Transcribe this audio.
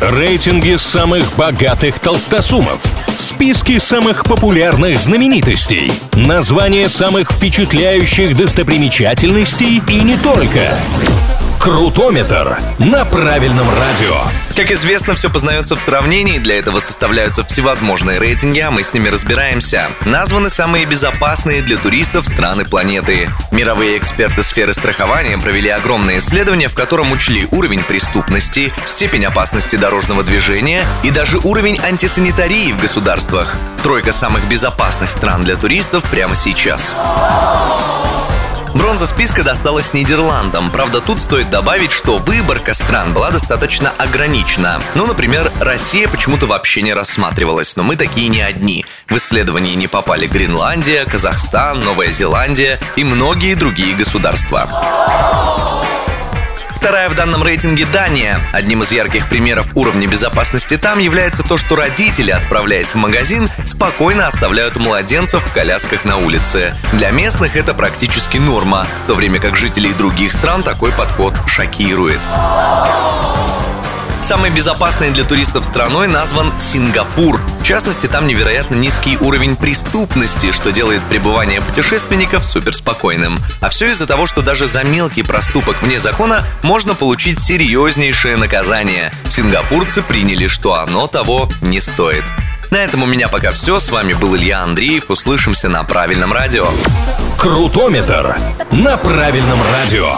Рейтинги самых богатых толстосумов. Списки самых популярных знаменитостей. Названия самых впечатляющих достопримечательностей и не только. Крутометр на правильном радио. Как известно, все познается в сравнении, для этого составляются всевозможные рейтинги, а мы с ними разбираемся. Названы самые безопасные для туристов страны планеты. Мировые эксперты сферы страхования провели огромное исследование, в котором учли уровень преступности, степень опасности дорожного движения и даже уровень антисанитарии в государствах. Тройка самых безопасных стран для туристов прямо сейчас. Бронза списка досталась Нидерландам. Правда, тут стоит добавить, что выборка стран была достаточно ограничена. Ну, например, Россия почему-то вообще не рассматривалась, но мы такие не одни. В исследовании не попали Гренландия, Казахстан, Новая Зеландия и многие другие государства. Вторая в данном рейтинге Дания. Одним из ярких примеров уровня безопасности там является то, что родители, отправляясь в магазин, спокойно оставляют младенцев в колясках на улице. Для местных это практически норма, в то время как жителей других стран такой подход шокирует. Самой безопасной для туристов страной назван Сингапур. В частности, там невероятно низкий уровень преступности, что делает пребывание путешественников суперспокойным. А все из-за того, что даже за мелкий проступок вне закона можно получить серьезнейшее наказание. Сингапурцы приняли, что оно того не стоит. На этом у меня пока все. С вами был Илья Андреев. Услышимся на правильном радио. Крутометр на правильном радио.